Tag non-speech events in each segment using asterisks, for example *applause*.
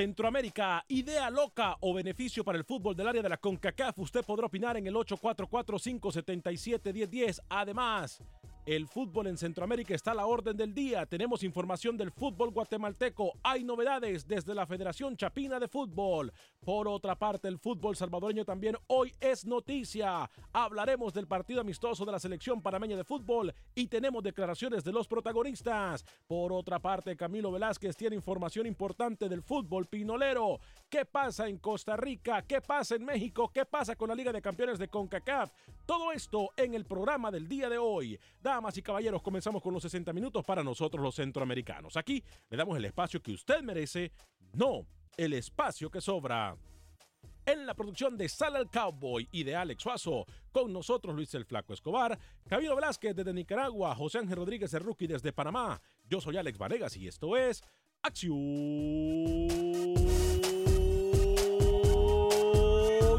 Centroamérica, idea loca o beneficio para el fútbol del área de la CONCACAF, usted podrá opinar en el 844-577-1010. Además, el fútbol en Centroamérica está a la orden del día. Tenemos información del fútbol guatemalteco. Hay novedades desde la Federación Chapina de Fútbol. Por otra parte, el fútbol salvadoreño también hoy es noticia. Hablaremos del partido amistoso de la selección panameña de fútbol y tenemos declaraciones de los protagonistas. Por otra parte, Camilo Velázquez tiene información importante del fútbol pinolero. ¿Qué pasa en Costa Rica? ¿Qué pasa en México? ¿Qué pasa con la Liga de Campeones de CONCACAF? Todo esto en el programa del día de hoy. Damas y caballeros, comenzamos con los 60 minutos para nosotros los centroamericanos. Aquí le damos el espacio que usted merece, no el espacio que sobra. En la producción de Sal al Cowboy y de Alex Suazo, con nosotros Luis el Flaco Escobar, Camilo Velázquez desde Nicaragua, José Ángel Rodríguez el Rookie desde Panamá. Yo soy Alex Vanegas y esto es Acción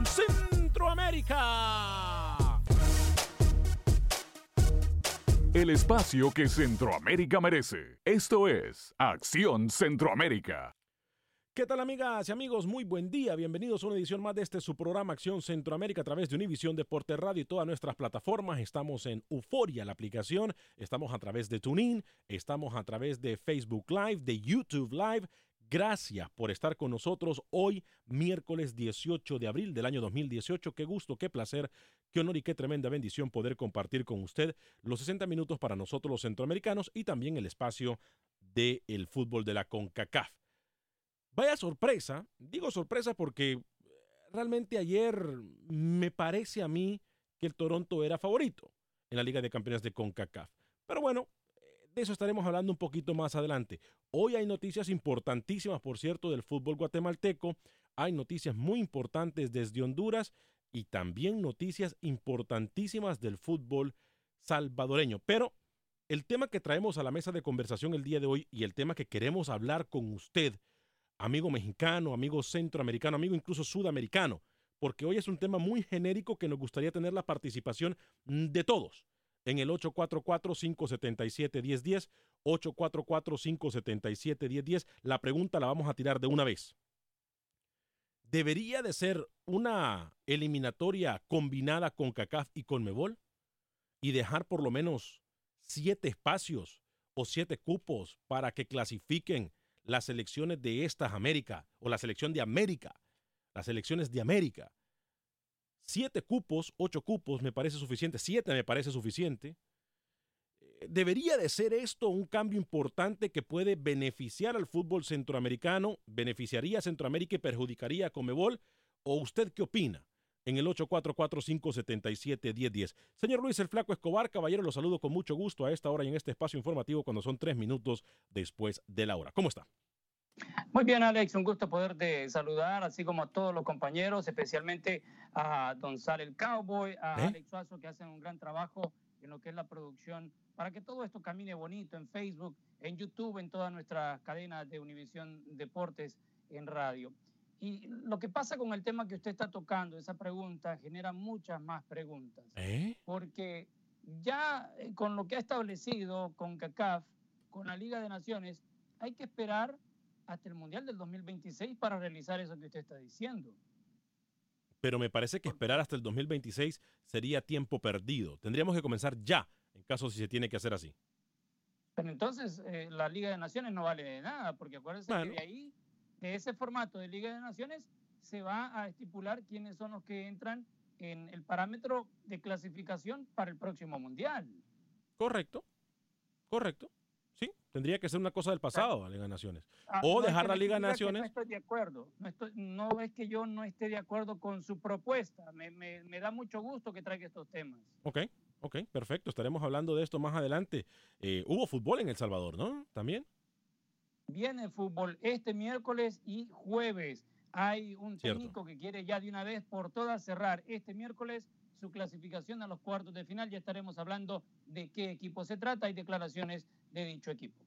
Centroamérica. El espacio que Centroamérica merece. Esto es Acción Centroamérica. ¿Qué tal amigas y amigos? Muy buen día. Bienvenidos a una edición más de este su programa Acción Centroamérica a través de Univisión Deporte Radio y todas nuestras plataformas. Estamos en Euforia, la aplicación. Estamos a través de TuneIn. Estamos a través de Facebook Live, de YouTube Live. Gracias por estar con nosotros hoy, miércoles 18 de abril del año 2018. Qué gusto, qué placer, qué honor y qué tremenda bendición poder compartir con usted los 60 minutos para nosotros los centroamericanos y también el espacio del el fútbol de la CONCACAF. Vaya sorpresa, digo sorpresa porque realmente ayer me parece a mí que el Toronto era favorito en la Liga de Campeones de CONCACAF. Pero bueno, de eso estaremos hablando un poquito más adelante. Hoy hay noticias importantísimas, por cierto, del fútbol guatemalteco. Hay noticias muy importantes desde Honduras y también noticias importantísimas del fútbol salvadoreño. Pero el tema que traemos a la mesa de conversación el día de hoy y el tema que queremos hablar con usted, amigo mexicano, amigo centroamericano, amigo incluso sudamericano, porque hoy es un tema muy genérico que nos gustaría tener la participación de todos en el 844-577-1010, 844-577-1010. La pregunta la vamos a tirar de una vez. ¿Debería de ser una eliminatoria combinada con CACAF y con Mebol? Y dejar por lo menos siete espacios o siete cupos para que clasifiquen las selecciones de estas América o la selección de América, las selecciones de América. Siete cupos, ocho cupos me parece suficiente, siete me parece suficiente. Eh, ¿Debería de ser esto un cambio importante que puede beneficiar al fútbol centroamericano, beneficiaría a Centroamérica y perjudicaría a Comebol? ¿O usted qué opina? En el 844-577-1010. Señor Luis el Flaco Escobar, caballero, lo saludo con mucho gusto a esta hora y en este espacio informativo cuando son tres minutos después de la hora. ¿Cómo está? Muy bien, Alex, un gusto poderte saludar, así como a todos los compañeros, especialmente a Don Sal el Cowboy, a ¿Eh? Alex Suazo, que hacen un gran trabajo en lo que es la producción, para que todo esto camine bonito en Facebook, en YouTube, en toda nuestra cadena de Univisión Deportes en radio. Y lo que pasa con el tema que usted está tocando, esa pregunta, genera muchas más preguntas. ¿Eh? Porque ya eh, con lo que ha establecido con CACAF, con la Liga de Naciones, hay que esperar hasta el Mundial del 2026 para realizar eso que usted está diciendo. Pero me parece que esperar hasta el 2026 sería tiempo perdido. Tendríamos que comenzar ya, en caso si se tiene que hacer así. Pero entonces eh, la Liga de Naciones no vale de nada, porque acuérdense que de ahí de ese formato de Liga de Naciones se va a estipular quiénes son los que entran en el parámetro de clasificación para el próximo Mundial. Correcto, correcto. Sí, tendría que ser una cosa del pasado, la Liga de Naciones. Ah, o dejar la Liga de Naciones. No estoy de acuerdo. No, es que yo no esté de acuerdo con su propuesta. Me, da mucho gusto que traiga estos temas. Ok, ok, perfecto. Estaremos hablando de esto más adelante. Eh, hubo fútbol en El Salvador, ¿no? También viene el fútbol este miércoles y jueves. Hay un técnico que quiere ya de una vez por todas cerrar este miércoles su clasificación a los cuartos de final. Ya estaremos hablando de qué equipo se trata y declaraciones de dicho equipo.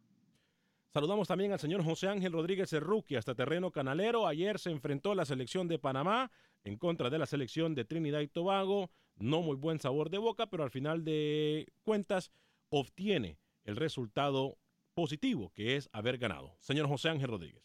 Saludamos también al señor José Ángel Rodríguez Cerruqui, hasta terreno canalero. Ayer se enfrentó la selección de Panamá en contra de la selección de Trinidad y Tobago. No muy buen sabor de boca, pero al final de cuentas obtiene el resultado positivo, que es haber ganado. Señor José Ángel Rodríguez.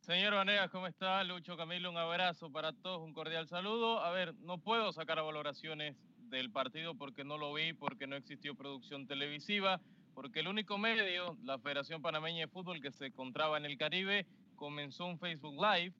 Señor Vanegas, ¿cómo está? Lucho Camilo, un abrazo para todos, un cordial saludo. A ver, no puedo sacar valoraciones del partido porque no lo vi, porque no existió producción televisiva, porque el único medio, la Federación Panameña de Fútbol que se encontraba en el Caribe, comenzó un Facebook Live,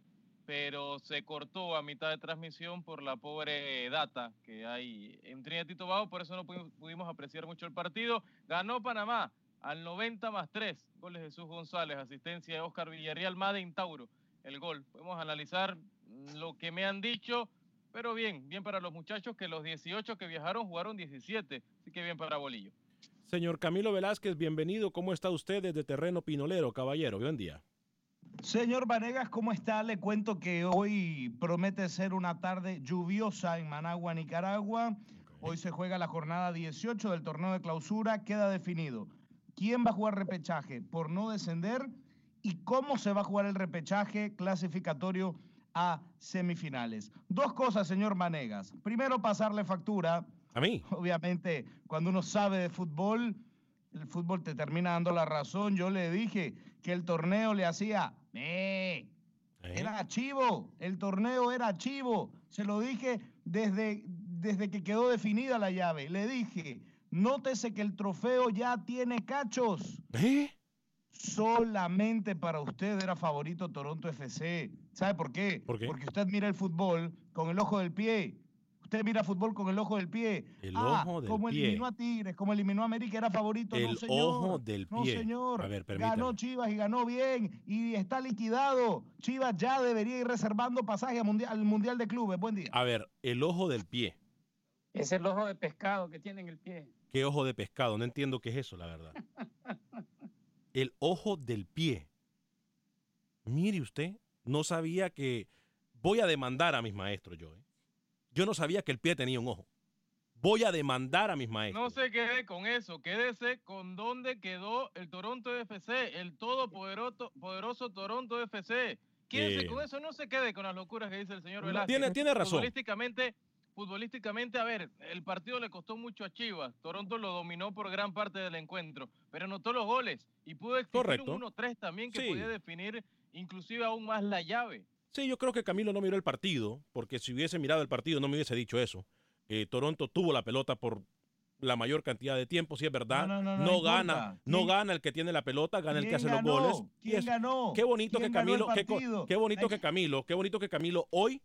pero se cortó a mitad de transmisión por la pobre data que hay en Trinidad y Tobago, por eso no pudimos apreciar mucho el partido. Ganó Panamá, al 90 más 3. Goles de Jesús González, asistencia de Oscar Villarreal, Made Tauro. El gol. Podemos analizar lo que me han dicho, pero bien, bien para los muchachos que los 18 que viajaron jugaron 17. Así que bien para Bolillo. Señor Camilo Velázquez, bienvenido. ¿Cómo está usted desde terreno pinolero, caballero? Buen día. Señor Vanegas, ¿cómo está? Le cuento que hoy promete ser una tarde lluviosa en Managua, Nicaragua. Hoy se juega la jornada 18 del torneo de clausura. Queda definido quién va a jugar repechaje por no descender y cómo se va a jugar el repechaje clasificatorio a semifinales. Dos cosas, señor Manegas. Primero, pasarle factura. A mí. Obviamente, cuando uno sabe de fútbol, el fútbol te termina dando la razón. Yo le dije que el torneo le hacía... Eh, era chivo, el torneo era chivo. Se lo dije desde, desde que quedó definida la llave. Le dije, Nótese que el trofeo ya tiene cachos. ¿Eh? Solamente para usted era favorito Toronto FC. ¿Sabe por qué? Porque usted mira el fútbol con el ojo del pie. Usted mira fútbol con el ojo del pie. El ah, ojo del como eliminó a Tigres, como eliminó a América, era favorito. El no, señor. ojo del pie. No, señor. A ver, ganó Chivas y ganó bien y está liquidado. Chivas ya debería ir reservando pasaje al mundial, al mundial de Clubes. Buen día. A ver, el ojo del pie. Es el ojo de pescado que tiene en el pie. ¿Qué ojo de pescado? No entiendo qué es eso, la verdad. El ojo del pie. Mire usted, no sabía que... Voy a demandar a mis maestros yo. ¿eh? Yo no sabía que el pie tenía un ojo. Voy a demandar a mis maestros. No se quede con eso, quédese con dónde quedó el Toronto FC, el todopoderoso poderoso Toronto FC. Quédese eh, con eso, no se quede con las locuras que dice el señor Velázquez. Tiene, tiene razón futbolísticamente, a ver, el partido le costó mucho a Chivas. Toronto lo dominó por gran parte del encuentro, pero anotó los goles y pudo exigir un 1-3 también que podía definir inclusive aún más la llave. Sí, yo creo que Camilo no miró el partido, porque si hubiese mirado el partido no me hubiese dicho eso. Eh, Toronto tuvo la pelota por la mayor cantidad de tiempo, si es verdad. No, no, no, No, no gana, no ¿Quién- gana el que tiene la pelota, gana el que ¿Quién hace ganó? los goles. Y ¿Quién es- ganó? Qué bonito ¿Quién que ganó el Camilo, qué, bonito Hay que Camilo, qué bonito que Camilo hoy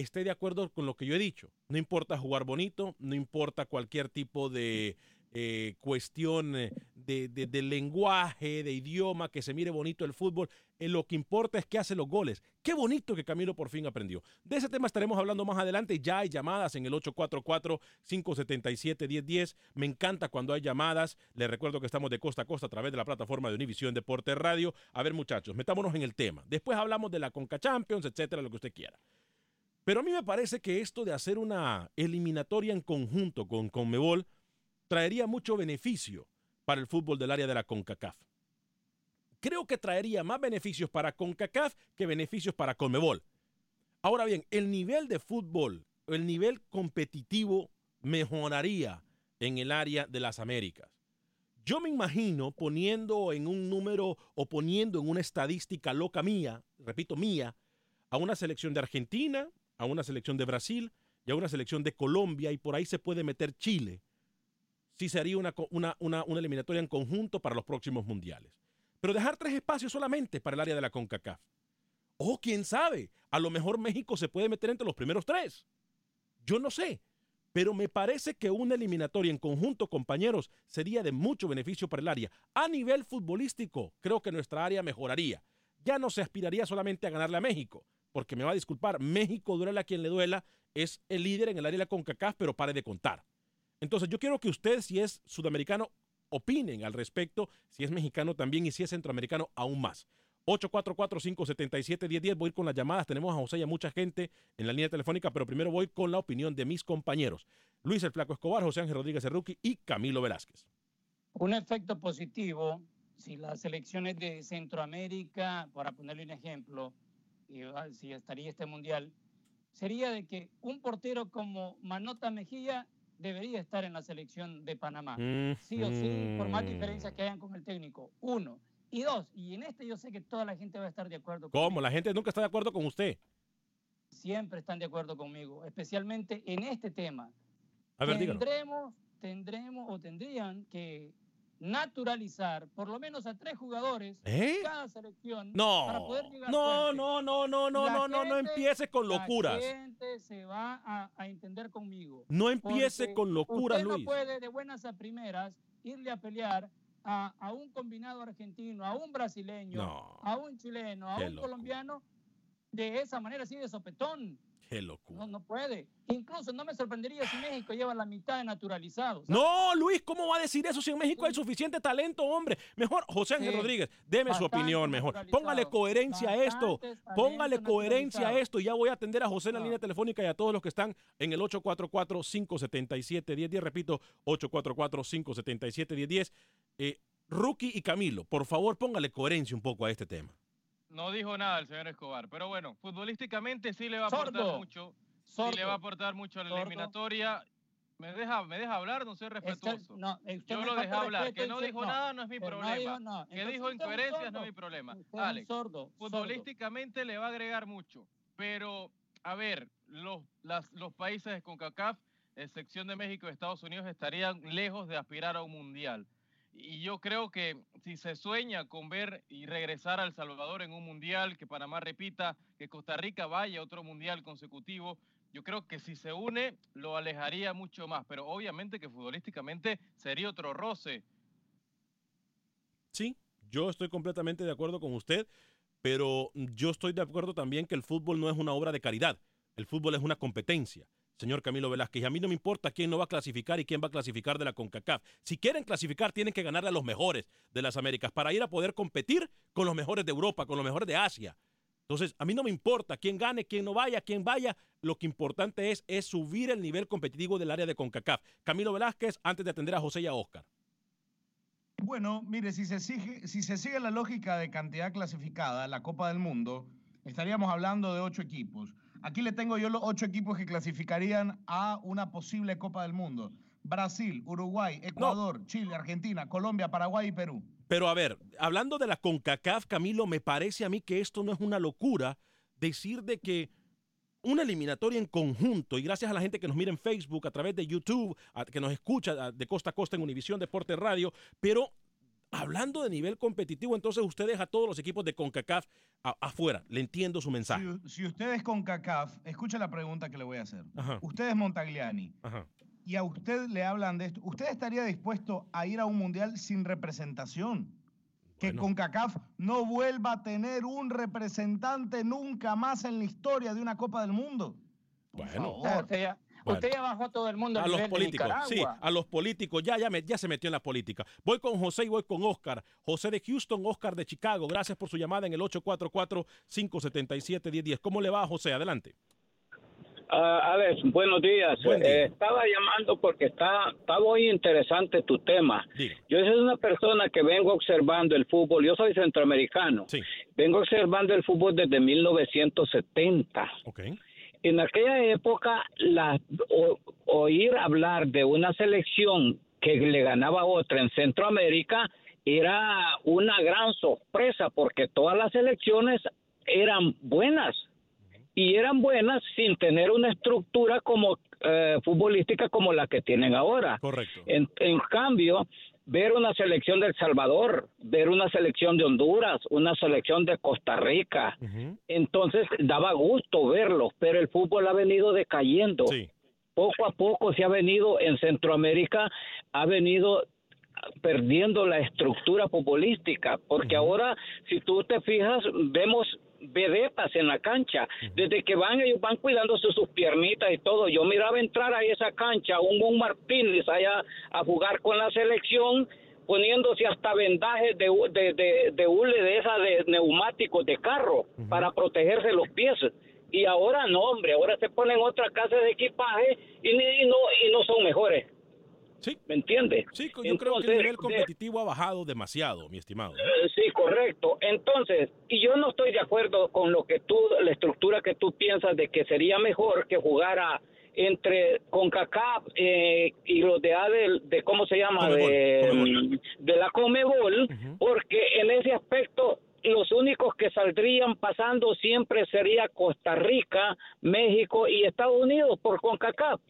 esté de acuerdo con lo que yo he dicho. No importa jugar bonito, no importa cualquier tipo de eh, cuestión eh, de, lenguaje, de idioma, que se mire bonito el fútbol. Eh, lo que importa es que hace los goles. Qué bonito que Camilo por fin aprendió. De ese tema estaremos hablando más adelante. Ya hay llamadas en el 844-577-1010. Me encanta cuando hay llamadas. Les recuerdo que estamos de costa a costa a través de la plataforma de Univisión Deporte Radio. A ver, muchachos, metámonos en el tema. Después hablamos de la Conca Champions, etcétera, lo que usted quiera. Pero a mí me parece que esto de hacer una eliminatoria en conjunto con Conmebol traería mucho beneficio para el fútbol del área de la CONCACAF. Creo que traería más beneficios para CONCACAF que beneficios para Conmebol. Ahora bien, el nivel de fútbol, el nivel competitivo mejoraría en el área de las Américas. Yo me imagino poniendo en un número o poniendo en una estadística loca mía, repito, mía, a una selección de Argentina, a una selección de Brasil y a una selección de Colombia y por ahí se puede meter Chile. Sí sería una, co- una, una, una eliminatoria en conjunto para los próximos mundiales. Pero dejar tres espacios solamente para el área de la CONCACAF. O quién sabe, a lo mejor México se puede meter entre los primeros tres. Yo no sé, pero me parece que una eliminatoria en conjunto, compañeros, sería de mucho beneficio para el área. A nivel futbolístico, creo que nuestra área mejoraría. Ya no se aspiraría solamente a ganarle a México, porque me va a disculpar, México, duela a quien le duela, es el líder en el área de la CONCACAF, pero pare de contar. Entonces yo quiero que usted, si es sudamericano, opinen al respecto, si es mexicano también y si es centroamericano aún más. 844-577-1010. Voy a ir con las llamadas. Tenemos a José y a mucha gente en la línea telefónica, pero primero voy con la opinión de mis compañeros. Luis el Flaco Escobar, José Ángel Rodríguez Erruqui y Camilo Velázquez. Un efecto positivo, si las selecciones de Centroamérica, para ponerle un ejemplo, y, ah, si estaría este mundial, sería de que un portero como Manota Mejía debería estar en la selección de Panamá. Sí o sí, por más diferencias que hayan con el técnico. Uno. Y dos, y en este yo sé que toda la gente va a estar de acuerdo ¿Cómo? conmigo. La gente nunca está de acuerdo con usted. Siempre están de acuerdo conmigo, especialmente en este tema. A ver, tendremos, tendremos o tendrían que naturalizar por lo menos a tres jugadores ¿Eh? cada selección No, para poder llegar no, no, no, no, no, La no, no, no gente- empieces con locuras. La gente se va a, a entender conmigo. No empiece con locuras, usted Luis. no puede de buenas a primeras irle a pelear a, a un combinado argentino, a un brasileño, No. a un chileno, a un locura. colombiano de esa manera así de sopetón. Qué locura. No, no puede. Incluso no me sorprendería si México lleva la mitad de naturalizados. No, Luis, ¿cómo va a decir eso si en México hay suficiente talento, hombre? Mejor, José Ángel Sí. Rodríguez, deme su opinión mejor. Póngale coherencia a esto. Póngale coherencia a esto. Ya voy a atender a José en la línea telefónica y a todos los que están en el 844-577-1010. Repito, 844-577-1010. Eh, Rookie y Camilo, por favor, póngale coherencia un poco a este tema. No dijo nada el señor Escobar, pero bueno, futbolísticamente sí le va a aportar Sordo. mucho. Sí Sordo. le va a aportar mucho a la Sordo. eliminatoria. Me deja, me deja hablar, no soy respetuoso. no, Yo lo dejé hablar. Que no dijo no, nada no es mi problema. dijo. Que dijo incoherencias no es mi problema. Alex, sordo, sordo. futbolísticamente le va a agregar mucho. Pero, a ver, los, las- los países de CONCACAF, excepción de México y Estados Unidos, estarían lejos de aspirar a un mundial. Y yo creo que si se sueña con ver y regresar a El Salvador en un mundial, que Panamá repita, que Costa Rica vaya a otro mundial consecutivo, yo creo que si se une lo alejaría mucho más. Pero obviamente que futbolísticamente sería otro roce. Sí, yo estoy completamente de acuerdo con usted, pero yo estoy de acuerdo también que el fútbol no es una obra de caridad. El fútbol es una competencia, señor Camilo Velázquez. Y a mí no me importa quién no va a clasificar y quién va a clasificar de la CONCACAF. Si quieren clasificar, tienen que ganarle a los mejores de las Américas para ir a poder competir con los mejores de Europa, con los mejores de Asia. Entonces, a mí no me importa quién gane, quién no vaya, quién vaya. Lo que importante es, es subir el nivel competitivo del área de CONCACAF. Camilo Velázquez, antes de atender a José y a Oscar. Bueno, mire, si se, sigue, si se sigue la lógica de cantidad clasificada, la Copa del Mundo, estaríamos hablando de ocho equipos. Aquí le tengo yo los ocho equipos que clasificarían a una posible Copa del Mundo. Brasil, Uruguay, Ecuador, Chile, Argentina, Colombia, Paraguay y Perú. Pero a ver, hablando de la CONCACAF, Camilo, me parece a mí que esto no es una locura decir de que una eliminatoria en conjunto y gracias a la gente que nos mira en Facebook, a través de YouTube, que nos escucha de costa a costa en Univisión Deporte Radio, pero hablando de nivel competitivo, entonces ustedes a todos los equipos de CONCACAF afuera. Le entiendo su mensaje. Si, ustedes CONCACAF, escucha la pregunta que le voy a hacer. Usted es Montagliani. Y a usted le hablan de esto. ¿Usted estaría dispuesto a ir a un mundial sin representación? Que CONCACAF no vuelva a tener un representante nunca más en la historia de una Copa del Mundo. bueno, Usted ya bajó a todo el mundo a los políticos. sí, a los políticos. Ya, ya, ya se metió en la política. Voy con José y voy con Oscar. José de Houston, Oscar de Chicago. Gracias por su llamada en el 844-577-1010. ¿Cómo le va, José? Adelante. Uh, Alex, buenos días. Eh, estaba llamando porque está, está muy interesante tu tema. Yo soy una persona que vengo observando el fútbol. Yo soy centroamericano. Sí. Vengo observando el fútbol desde 1970. Okay en aquella época la, oír hablar de una selección que le ganaba a otra en Centroamérica era una gran sorpresa porque todas las selecciones eran buenas y eran buenas sin tener una estructura como eh, futbolística como la que tienen ahora. Correcto. En, en cambio, ver una selección de El Salvador, ver una selección de Honduras, una selección de Costa Rica. Entonces daba gusto verlo, pero el fútbol ha venido decayendo. Poco a poco se ha venido en Centroamérica, ha venido perdiendo la estructura futbolística, porque ahora, si tú te fijas, vemos vedetas en la cancha. Desde que van, ellos van cuidándose sus piernitas y todo. Yo miraba entrar a esa cancha un Mon Martínez allá a jugar con la selección poniéndose hasta vendajes de, de, de, de hule de esa de neumáticos de carro para protegerse los pies y ahora no hombre ahora se ponen otra clase de equipaje y, y no y no son mejores Sí. ¿Me entiende? Sí, yo creo que el nivel competitivo ha bajado demasiado, mi estimado. Eh, sí, correcto. Entonces, y yo no estoy de acuerdo con lo que tú, la estructura que tú piensas de que sería mejor que jugara entre CONCACAF eh, y los de, de, de ¿cómo se llama? de, de, la Comebol, porque en ese aspecto los únicos que saldrían pasando siempre sería Costa Rica, México y Estados Unidos por CONCACAF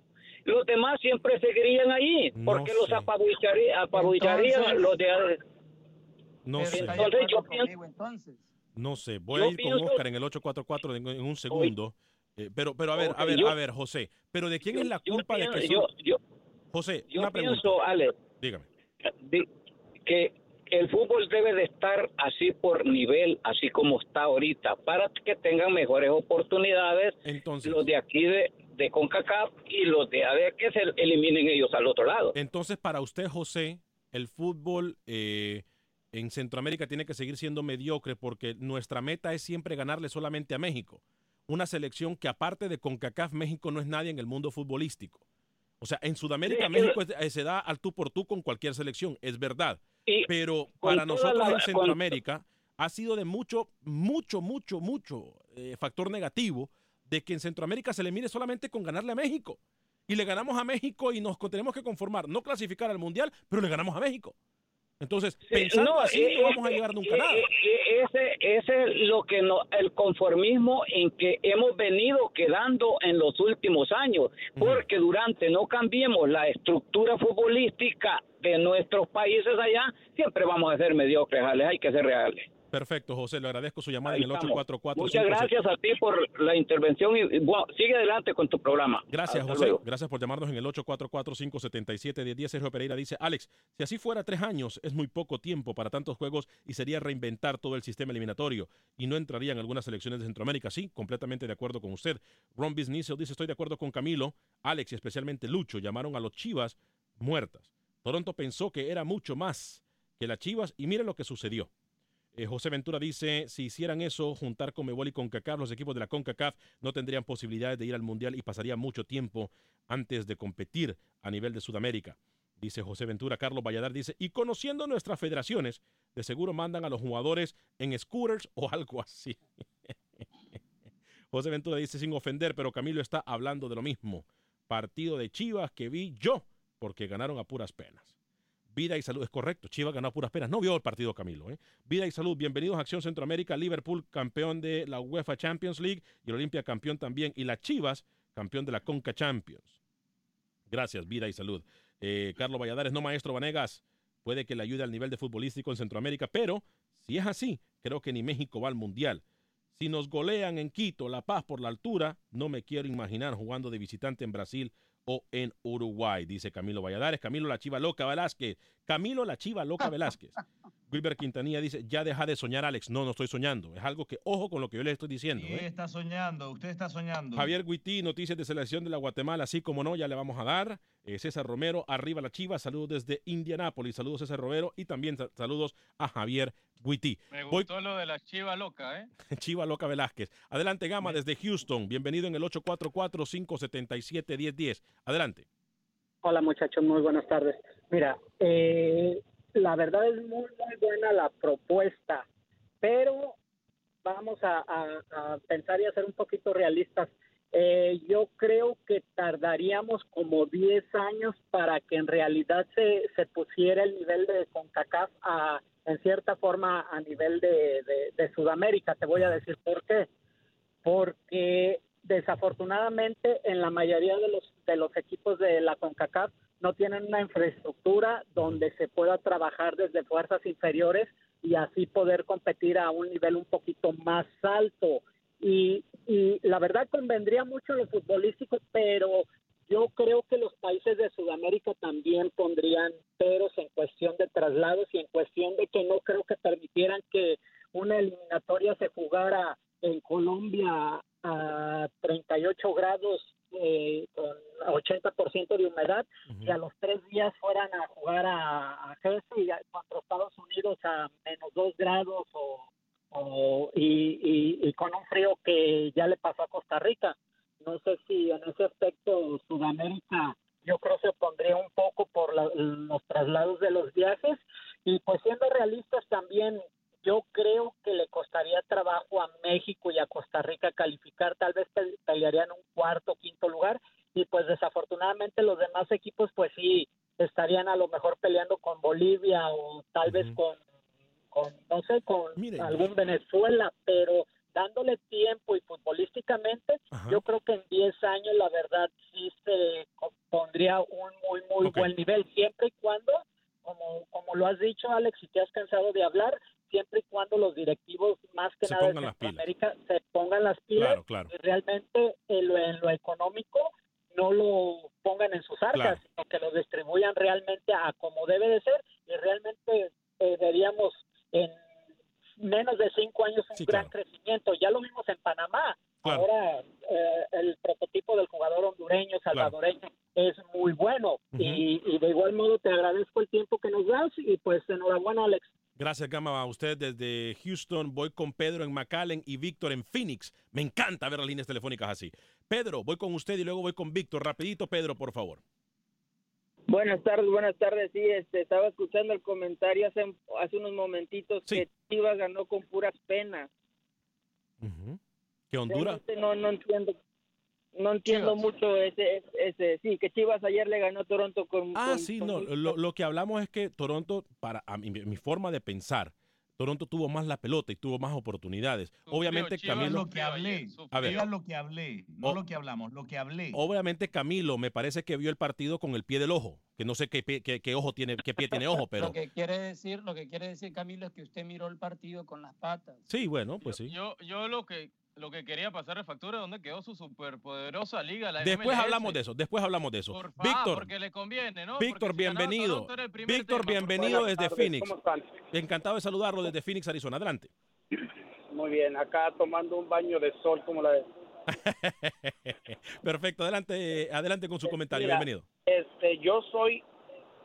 los demás siempre seguirían ahí, porque los apabullarían los de... No sé. Entonces yo No sé, voy a ir con Oscar en el 844 en, en un segundo. Eh, pero, pero a ver, a ver, a ver, José, pero ¿de quién es la culpa de que yo, José, yo una pregunta. pienso, Ale, dígame, que el fútbol debe de estar así por nivel, así como está ahorita, para que tengan mejores oportunidades. Entonces, los de aquí de, de CONCACAF y los de AD que se eliminen ellos al otro lado. Entonces, para usted, José, el fútbol eh, en Centroamérica tiene que seguir siendo mediocre porque nuestra meta es siempre ganarle solamente a México. Una selección que aparte de CONCACAF, México no es nadie en el mundo futbolístico. O sea, en Sudamérica México eh, se da al tú por tú con cualquier selección, es verdad. Pero para nosotros en Centroamérica ha sido de mucho, mucho, mucho, mucho eh, factor negativo de que en Centroamérica se le mire solamente con ganarle a México. Y le ganamos a México y nos tenemos que conformar, no clasificar al Mundial, pero le ganamos a México. Entonces, pensando así, no vamos a llegar nunca a nada. Ese, ese es lo que no, el conformismo en que hemos venido quedando en los últimos años, porque durante no cambiemos la estructura futbolística de nuestros países allá, siempre vamos a ser mediocres, hay que ser reales. Perfecto, José, le agradezco su llamada en el 844. Muchas gracias a ti por la intervención y sigue adelante con tu programa. Gracias, José. Gracias por llamarnos en el 844-577-1010. Sergio Pereira dice, Alex, si así fuera tres años, es muy poco tiempo para tantos juegos y sería reinventar todo el sistema eliminatorio y no entrarían algunas selecciones de Centroamérica. Sí, completamente de acuerdo con usted. Ron Business dice, estoy de acuerdo con Camilo, Alex y especialmente Lucho llamaron a los Chivas muertas. Toronto pensó que era mucho más que las Chivas y mire lo que sucedió. Eh, José Ventura dice, si hicieran eso, juntar con Mebol y CONCACAF, los equipos de la CONCACAF no tendrían posibilidades de ir al Mundial y pasaría mucho tiempo antes de competir a nivel de Sudamérica. Dice José Ventura, Carlos Valladar dice, y conociendo nuestras federaciones, de seguro mandan a los jugadores en scooters o *laughs* algo así. José Ventura dice, sin ofender, pero Camilo está hablando de lo mismo. Partido de Chivas que vi yo, porque ganaron a puras penas. Vida y salud, es correcto. Chivas ganó puras penas. No vio el partido Camilo. ¿eh? Vida y salud, bienvenidos a Acción Centroamérica. Liverpool, campeón de la UEFA Champions League. Y el Olimpia, campeón también. Y las Chivas, campeón de la Conca Champions. Gracias, vida y salud. Eh, Carlos Valladares, no maestro Vanegas, puede que le ayude al nivel de futbolístico en Centroamérica, pero si es así, creo que ni México va al Mundial. Si nos golean en Quito, La Paz por la altura, no me quiero imaginar jugando de visitante en Brasil o en Uruguay, dice Camilo Valladares. Camilo La Chiva Loca Velázquez. Camilo La Chiva Loca Velázquez. *laughs* Wilber Quintanilla dice, ya deja de soñar, Alex. No, no estoy soñando. Es algo que, ojo con lo que yo le estoy diciendo. Sí, ¿eh? está soñando, usted está soñando. Javier Guití, noticias de selección de la Guatemala, así como no, ya le vamos a dar. Eh, César Romero, arriba la chiva, saludos desde Indianápolis, saludos César Romero y también sa- saludos a Javier Guití. Me Voy gustó lo de la chiva loca, ¿eh? *laughs* Chiva Loca Velázquez. Adelante, Gama, desde Houston. Bienvenido en el 844-577-1010. Adelante. Hola muchachos, muy buenas tardes. Mira, eh, la verdad es muy, muy buena la propuesta, pero vamos a, pensar y a ser un poquito realistas. Eh, yo creo que tardaríamos como 10 años para que en realidad se, se pusiera el nivel de CONCACAF a, en cierta forma a nivel de, de- de Sudamérica. Te voy a decir por qué. Porque desafortunadamente en la mayoría de los, de los equipos de la CONCACAF no tienen una infraestructura donde se pueda trabajar desde fuerzas inferiores y así poder competir a un nivel un poquito más alto. Y, y la verdad convendría mucho lo futbolístico, pero yo creo que los países de Sudamérica también pondrían peros en cuestión de traslados y en cuestión de que no creo que permitieran que una eliminatoria se jugara en Colombia a 38 grados eh, con 80% de humedad y a los tres días fueran a jugar a, a Jersey contra Estados Unidos a menos 2 grados o, o- y, y- y con un frío que ya le pasó a Costa Rica. No sé si en ese aspecto Sudamérica yo creo se opondría un poco por la- los traslados de los viajes y pues siendo realistas también yo creo que le costaría trabajo a México y a Costa Rica calificar, tal vez pe- pelearían un cuarto, quinto lugar y pues desafortunadamente los demás equipos pues sí estarían a lo mejor peleando con Bolivia o tal vez con, con no sé, con algún Venezuela, pero dándole tiempo y futbolísticamente, yo creo que en 10 años la verdad sí se pondría un muy, muy buen nivel, siempre y cuando, como, como lo has dicho Alex, y te has cansado de hablar, siempre y cuando los directivos más que Se nada de. Centroamérica se pongan las pilas Claro, claro. y realmente en lo, en lo económico no lo pongan en sus arcas, Claro. sino que lo distribuyan realmente a como debe de ser y realmente eh, veríamos en menos de cinco años un gran crecimiento. Ya lo vimos en Panamá. Ahora eh, el prototipo del jugador hondureño, salvadoreño, es muy bueno. y, y de igual modo te agradezco el tiempo que nos das y pues enhorabuena Alex. Gracias, Gama, a usted desde Houston. Voy con Pedro en McAllen y Víctor en Phoenix. Me encanta ver las líneas telefónicas así. Pedro, voy con usted y luego voy con Víctor. Rapidito, Pedro, por favor. Buenas tardes, buenas tardes. Sí, este, estaba escuchando el comentario hace, hace unos momentitos que Chivas ganó con puras penas. Que Honduras. No entiendo. No entiendo mucho ese, ese, sí, que Chivas ayer le ganó a Toronto con... Ah, con- sí, con no. Lo, lo que hablamos es que Toronto, para a mi, mi forma de pensar, Toronto tuvo más la pelota y tuvo más oportunidades. Obviamente, Chivas Camilo. lo que hablé, A ver. lo que hablé, no O- lo que hablamos, lo que hablé. Obviamente Camilo me parece que vio el partido con el pie del ojo, que no sé qué, pie- qué, qué ojo tiene, qué pie tiene ojo, *laughs* pero Lo que quiere decir, lo que quiere decir Camilo es que usted miró el partido con las patas. sí, bueno, pues sí. Yo, yo lo que lo que quería pasar de factura es dónde quedó su superpoderosa liga, la Después MLS. hablamos de eso, después hablamos de eso. Por favor, Víctor, porque le conviene, ¿no? Víctor, si bienvenido. Víctor, tema, bienvenido favor. desde Phoenix. Encantado de saludarlo desde Phoenix, Arizona. Adelante. Muy bien, acá tomando un baño de sol como la de... *laughs* Perfecto, adelante, adelante con su comentario. Mira, Bienvenido. Este, yo soy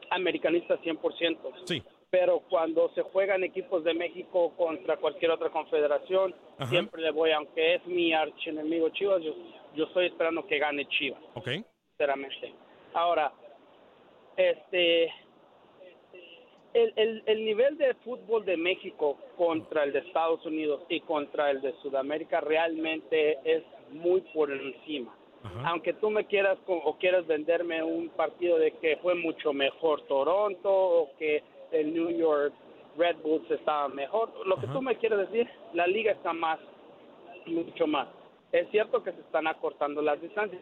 americanista 100%. Sí. Pero cuando se juegan equipos de México contra cualquier otra confederación, Ajá. siempre le voy, aunque es mi archienemigo Chivas, yo, yo estoy esperando que gane Chivas, Ok. sinceramente. Ahora, este, el, el, el nivel de fútbol de México contra el de Estados Unidos y contra el de Sudamérica realmente es muy por encima. Aunque tú me quieras o quieras venderme un partido de que fue mucho mejor Toronto o que el New York Red Bulls estaba mejor, lo que tú me quieres decir, la liga está más, mucho más. Es cierto que se están acortando las distancias.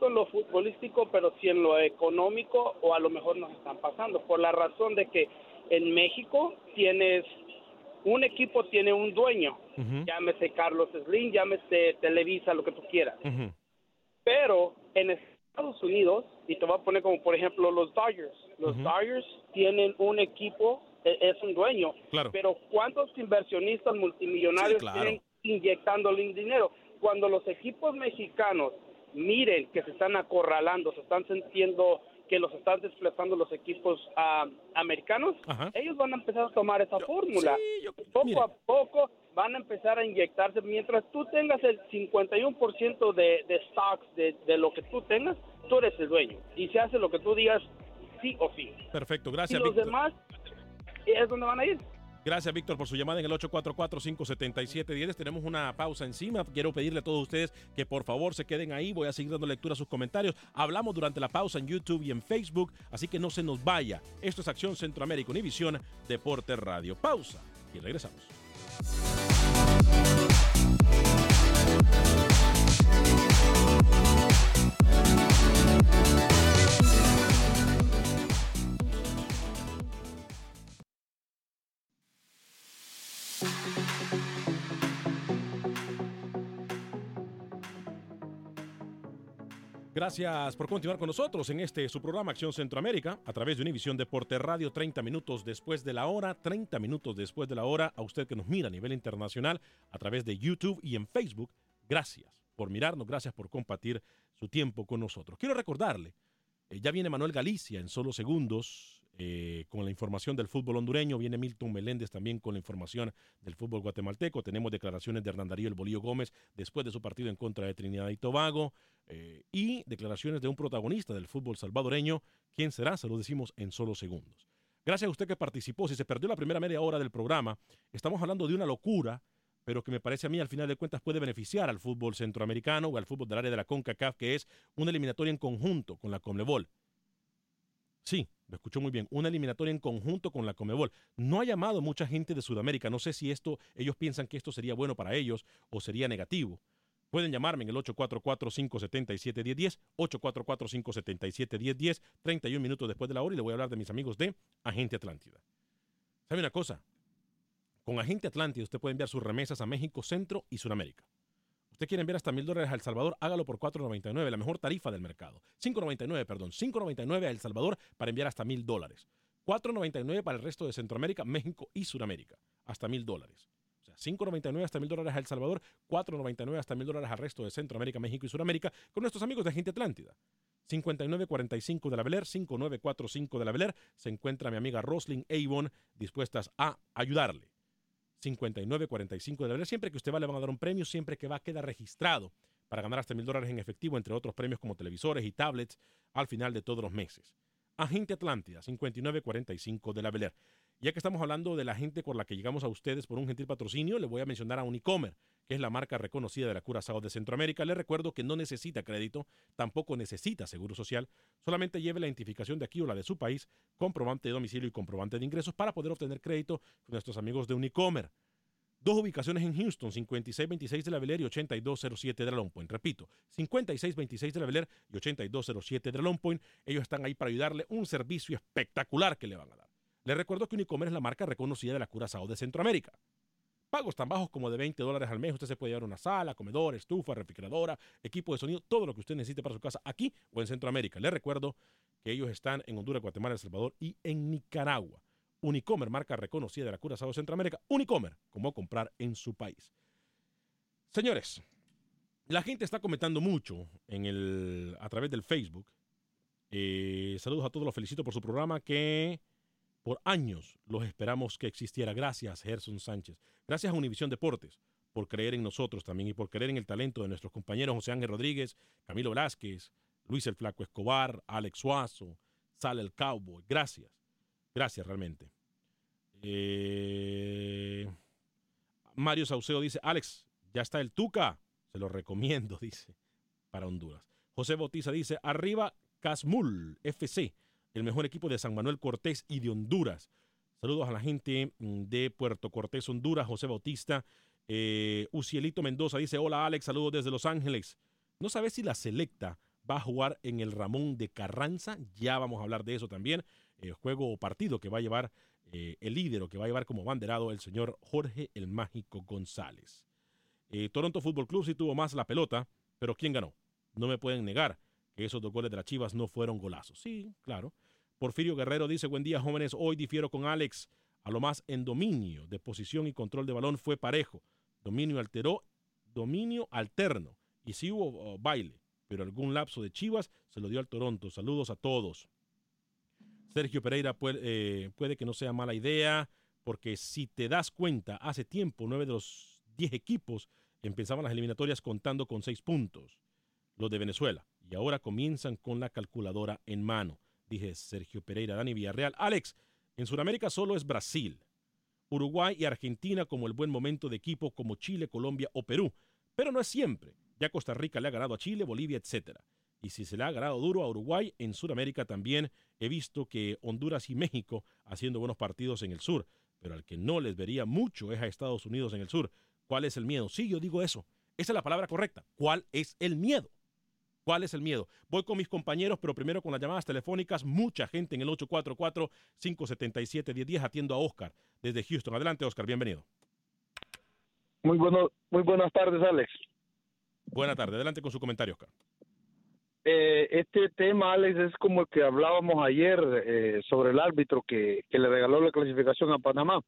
No en lo futbolístico, pero sí en lo económico o a lo mejor nos están pasando, por la razón de que en México tienes un equipo tiene un dueño, llámese Carlos Slim, llámese Televisa, lo que tú quieras. Pero en Estados Unidos, y te voy a poner como por ejemplo los Dodgers, los Dodgers tienen un equipo, es un dueño, pero ¿cuántos inversionistas multimillonarios tienen inyectándole dinero? Cuando los equipos mexicanos miren que se están acorralando, se están sintiendo que los están desplazando los equipos ah, americanos, ellos van a empezar a tomar esa fórmula. poco a poco van a empezar a inyectarse. Mientras tú tengas el 51% de, de stocks de, de lo que tú tengas, tú eres el dueño. Y se hace lo que tú digas sí o sí. Perfecto, gracias. Y los demás es donde van a ir. Gracias, Víctor, por su llamada en el 844-577-10. Tenemos una pausa encima. Quiero pedirle a todos ustedes que por favor se queden ahí. Voy a seguir dando lectura a sus comentarios. Hablamos durante la pausa en YouTube y en Facebook, así que no se nos vaya. Esto es Acción Centroamérica, Univisión Deporte Radio. Pausa y regresamos. Gracias por continuar con nosotros en este su programa Acción Centroamérica a través de Univisión Deporte Radio 30 minutos después de la hora, 30 minutos después de la hora a usted que nos mira a nivel internacional a través de YouTube y en Facebook. Gracias por mirarnos, gracias por compartir su tiempo con nosotros. Quiero recordarle, eh, ya viene Manuel Galicia en solo segundos eh, con la información del fútbol hondureño. Viene Milton Meléndez también con la información del fútbol guatemalteco. Tenemos declaraciones de Hernán Darío El Bolillo Gómez después de su partido en contra de Trinidad y Tobago. Eh, y declaraciones de un protagonista del fútbol salvadoreño. ¿Quién será? Se lo decimos en solo segundos. Gracias a usted que participó. Si se perdió la primera media hora del programa, estamos hablando de una locura pero que me parece a mí al final de cuentas puede beneficiar al fútbol centroamericano o al fútbol del área de la CONCACAF, que es una eliminatoria en conjunto con la Comebol. Sí, lo escuchó muy bien, una eliminatoria en conjunto con la Comebol. No ha llamado mucha gente de Sudamérica. No sé si esto, ellos piensan que esto sería bueno para ellos o sería negativo. Pueden llamarme en el 844-577-1010, 844-577-1010, 31 minutos después de la hora y le voy a hablar de mis amigos de Agente Atlántida. ¿Sabe una cosa? Con Agente Atlántida usted puede enviar sus remesas a México, Centro y Sudamérica usted quiere enviar hasta mil dólares a El Salvador, hágalo por 4.99, la mejor tarifa del mercado. 5.99, perdón, 5.99 a El Salvador para enviar hasta mil dólares. 4.99 para el resto de Centroamérica, México y Sudamérica, hasta mil dólares. O sea, 5.99 hasta mil dólares a El Salvador, 4.99 hasta mil dólares al resto de Centroamérica, México y Sudamérica con nuestros amigos de Gente Atlántida. 5945 de la Beler, 5945 de la Beler, se encuentra mi amiga Roslyn Avon dispuestas a ayudarle. 5945 de la Siempre que usted va, le van a dar un premio, siempre que va, queda registrado para ganar hasta mil dólares en efectivo, entre otros premios como televisores y tablets al final de todos los meses. Agente Atlántida, 5945 de la Beler. Ya que estamos hablando de la gente con la que llegamos a ustedes por un gentil patrocinio, le voy a mencionar a Unicomer, que es la marca reconocida de la Curazao de Centroamérica. Le recuerdo que no necesita crédito, tampoco necesita seguro social, solamente lleve la identificación de aquí o la de su país, comprobante de domicilio y comprobante de ingresos para poder obtener crédito con nuestros amigos de Unicomer. Dos ubicaciones en Houston, 5626 de la Beler y 8207 de la Long Point. Repito, 5626 de la Beler y 8207 de la Long Point. Ellos están ahí para ayudarle un servicio espectacular que le van a dar. Les recuerdo que Unicomer es la marca reconocida de la Curazao de Centroamérica. Pagos tan bajos como de 20 dólares al mes. Usted se puede llevar una sala, comedor, estufa, refrigeradora, equipo de sonido, todo lo que usted necesite para su casa aquí o en Centroamérica. Les recuerdo que ellos están en Honduras, Guatemala, El Salvador y en Nicaragua. Unicomer, marca reconocida de la Curazao de Centroamérica. Unicomer, como comprar en su país. Señores, la gente está comentando mucho en el, a través del Facebook. Eh, saludos a todos, los felicito por su programa que por años los esperamos que existiera. Gracias, Gerson Sánchez. Gracias a Univisión Deportes por creer en nosotros también y por creer en el talento de nuestros compañeros José Ángel Rodríguez, Camilo Velázquez, Luis el Flaco Escobar, Alex Suazo, Sale el Cowboy. Gracias. Gracias realmente. Eh, Mario Sauceo dice, Alex, ya está el Tuca. Se lo recomiendo, *laughs* dice. para Honduras. José Bautiza dice, arriba Casmul FC, el mejor equipo de San Manuel Cortés y de Honduras. Saludos a la gente mm, de Puerto Cortés, Honduras, José Bautista. Eh, Ucielito Mendoza dice, hola Alex, saludos desde Los Ángeles. No sabes si la selecta va a jugar en el Ramón de Carranza. Ya vamos a hablar de eso también. El juego o partido que va a llevar eh, el líder o que va a llevar como banderado el señor Jorge el Mágico González. Eh, Toronto Fútbol Club sí tuvo más la pelota, pero ¿quién ganó? No me pueden negar esos dos goles de las Chivas no fueron golazos. Sí, claro. Porfirio Guerrero dice, buen día jóvenes, hoy difiero con Alex. A lo más en dominio de posición y control de balón fue parejo. Dominio alteró, dominio alterno. Y sí hubo oh, baile, pero algún lapso de Chivas se lo dio al Toronto. Saludos a todos. Sergio Pereira puede, eh, puede que no sea mala idea, porque si te das cuenta, hace tiempo nueve de los diez equipos empezaban las eliminatorias contando con seis puntos, los de Venezuela, y ahora comienzan con la calculadora en mano. Dije Sergio Pereira, Dani Villarreal. Alex, en Sudamérica solo es Brasil, Uruguay y Argentina como el buen momento de equipo como Chile, Colombia o Perú, pero no es siempre. Ya Costa Rica le ha ganado a Chile, Bolivia, etc. Y si se le ha ganado duro a Uruguay, en Sudamérica también he visto que Honduras y México haciendo buenos partidos en el sur, pero al que no les vería mucho es a Estados Unidos en el sur. ¿Cuál es el miedo? Sí, yo digo eso. Esa es la palabra correcta. ¿Cuál es el miedo? ¿Cuál es el miedo? Voy con mis compañeros, pero primero con las llamadas telefónicas. Mucha gente en el 844-577-1010. Atiendo a Oscar desde Houston. Adelante, Oscar. Bienvenido. Muy, bueno, muy buenas tardes, Alex. Buenas tardes. Adelante con su comentario, Oscar. Eh, este tema, Alex, es como el que hablábamos ayer eh, sobre el árbitro que, que le regaló la clasificación a Panamá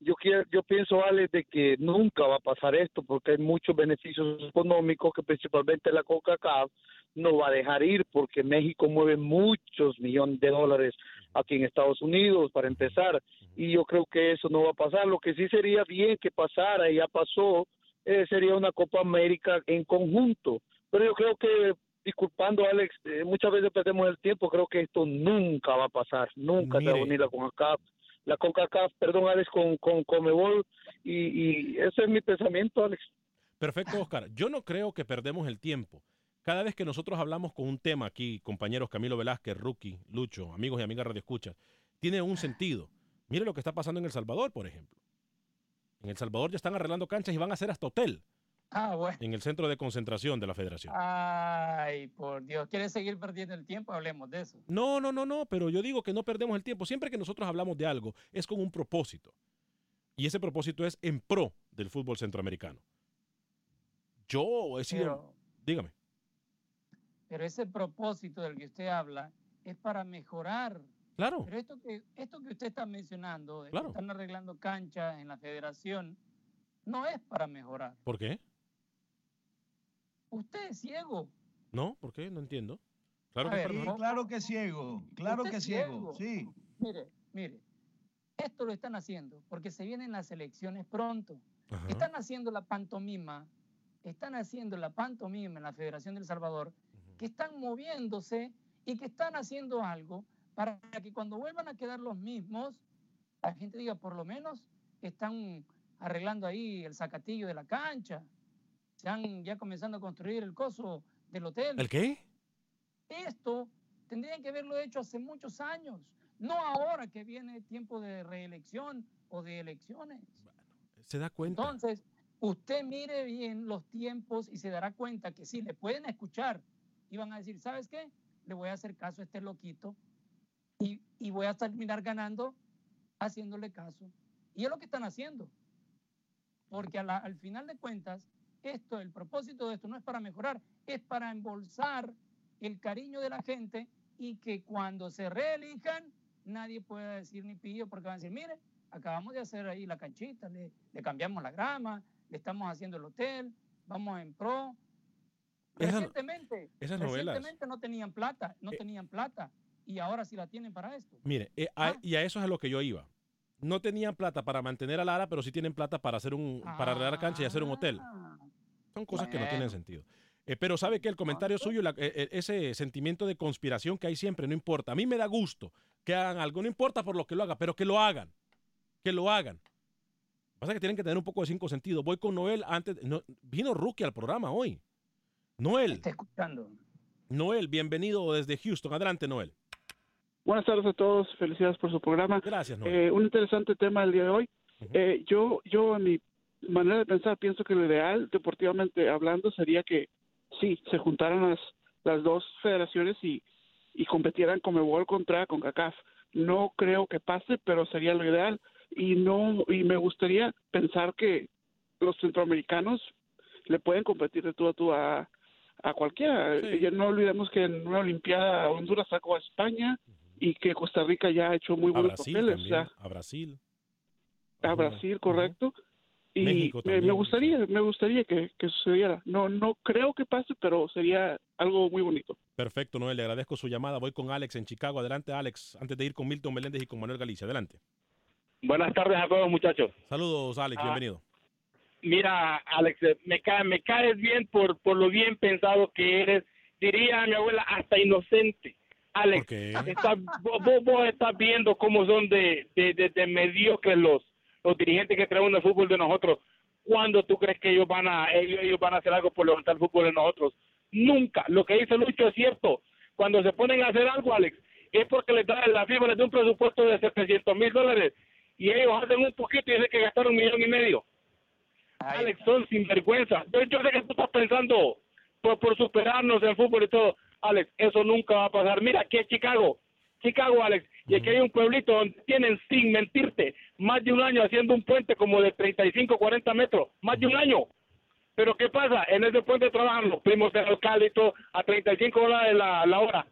yo quiero, yo pienso, Alex, de que nunca va a pasar esto porque hay muchos beneficios económicos que principalmente la Coca-Cola no va a dejar ir porque México mueve muchos millones de dólares aquí en Estados Unidos para empezar y yo creo que eso no va a pasar. Lo que sí sería bien que pasara y ya pasó eh, sería una Copa América en conjunto, pero yo creo que disculpando Alex, eh, muchas veces perdemos el tiempo, creo que esto nunca va a pasar, nunca se va a unir la CONCACAF la CONCACAF, perdón, Alex, con, con Comebol, y, ese es mi pensamiento, Alex. Perfecto, Oscar. Yo no creo que perdemos el tiempo. Cada vez que nosotros hablamos con un tema aquí, compañeros Camilo Velázquez, Rookie, Lucho, amigos y amigas Radio Escucha, tiene un sentido. Mire lo que está pasando en El Salvador, por ejemplo. En El Salvador ya están arreglando canchas y van a hacer hasta hotel. Ah, bueno. En el centro de concentración de la federación. Ay, por Dios. ¿Quieres seguir perdiendo el tiempo? Hablemos de eso. No, no, no, no, pero yo digo que no perdemos el tiempo. Siempre que nosotros hablamos de algo, es con un propósito. Y ese propósito es en pro del fútbol centroamericano. Yo he sido... dígame. Pero ese propósito del que usted habla es para mejorar. Claro. Pero esto que, esto que usted está mencionando, que están arreglando canchas en la federación, no es para mejorar. ¿Por qué? Usted es ciego. No, ¿por qué? No entiendo. Claro, que, claro que ciego, claro que ciego, sí. Mire, mire, esto lo están haciendo porque se vienen las elecciones pronto. Están haciendo la pantomima, están haciendo la pantomima en la Federación del Salvador, que están moviéndose y que están haciendo algo para que cuando vuelvan a quedar los mismos, la gente diga, por lo menos están arreglando ahí el zacatillo de la cancha, están ya comenzando a construir el coso del hotel. ¿El qué? Esto tendrían que haberlo hecho hace muchos años, no ahora que viene tiempo de reelección o de elecciones. se da cuenta. Entonces, usted mire bien los tiempos y se dará cuenta que si le pueden escuchar y van a decir, ¿sabes qué? Le voy a hacer caso a este loquito y, y voy a terminar ganando haciéndole caso. Y es lo que están haciendo. Porque al final de cuentas, esto, el propósito de esto no es para mejorar, es para embolsar el cariño de la gente y que cuando se reelijan, nadie pueda decir ni pillo porque van a decir, mire, acabamos de hacer ahí la canchita, le, cambiamos la grama, le estamos haciendo el hotel, vamos en pro. Recientemente, esas recientemente no tenían plata, no eh, tenían plata y ahora sí la tienen para esto. Mire, eh, ah. y a eso es a lo que yo iba no tenían plata para mantener a Lara, pero sí tienen plata para hacer un, para arreglar cancha y hacer un hotel. Ah. Son cosas que no tienen sentido. Eh, pero sabe que el comentario suyo, eh, eh, ese sentimiento de conspiración que hay siempre, no importa. A mí me da gusto que hagan algo, no importa por lo que lo hagan, pero que lo hagan. Que lo hagan. Pasa que tienen que tener un poco de cinco sentidos. Voy con Noel antes. No, vino Rookie al programa hoy. Noel. Está escuchando. Noel, bienvenido desde Houston. Adelante, Noel. Buenas tardes a todos, felicidades por su programa. Gracias, Noel. Eh, un interesante tema el día de hoy. Eh, yo, yo, a mi manera de pensar, pienso que lo ideal, deportivamente hablando, sería que sí, se juntaran las, las dos federaciones y, y competieran Comebol contra CONCACAF. No creo que pase, pero sería lo ideal. Y no y me gustaría pensar que los centroamericanos le pueden competir de tú a tú a, a cualquiera. Y no olvidemos que en una Olimpiada Honduras sacó a España y que Costa Rica ya ha hecho muy A buenos Brasil papeles. también. O sea, A Brasil. a Brasil, correcto. Y México me, gustaría, me gustaría que, que sucediera. No, no creo que pase, pero sería algo muy bonito. Perfecto, Noel. Le agradezco su llamada. Voy con Alex en Chicago. Adelante, Alex. Antes de ir con Milton Meléndez y con Manuel Galicia. Adelante. Buenas tardes a todos, muchachos. Saludos, Alex. Ah, Bienvenido. Mira, Alex, me, cae, me caes bien por, por lo bien pensado que eres. Diría mi abuela, hasta inocente. Alex, está- vos, vos- vos estás viendo cómo son de, de, de- de mediocres los, los dirigentes que traen el fútbol de nosotros. ¿Cuándo tú crees que ellos van a ellos, ellos van a hacer algo por levantar el fútbol de nosotros? Nunca. Lo que dice Lucho es cierto. Cuando se ponen a hacer algo, Alex, es porque les da, la FIFA les da un presupuesto de 700 mil dólares y ellos hacen un poquito y dicen que gastaron un millón y medio. Alex, son sinvergüenza. Yo, yo sé que tú estás pensando por, por superarnos en fútbol y todo. Alex, eso nunca va a pasar. Mira, aquí es Chicago. Chicago, Alex. Y aquí hay un pueblito donde tienen, sin mentirte, más de un año haciendo un puente como de 35, 40 metros. Más de un año. Pero ¿qué pasa? En ese puente trabajan los primos del alcalde y todo a 35 dólares la, la hora.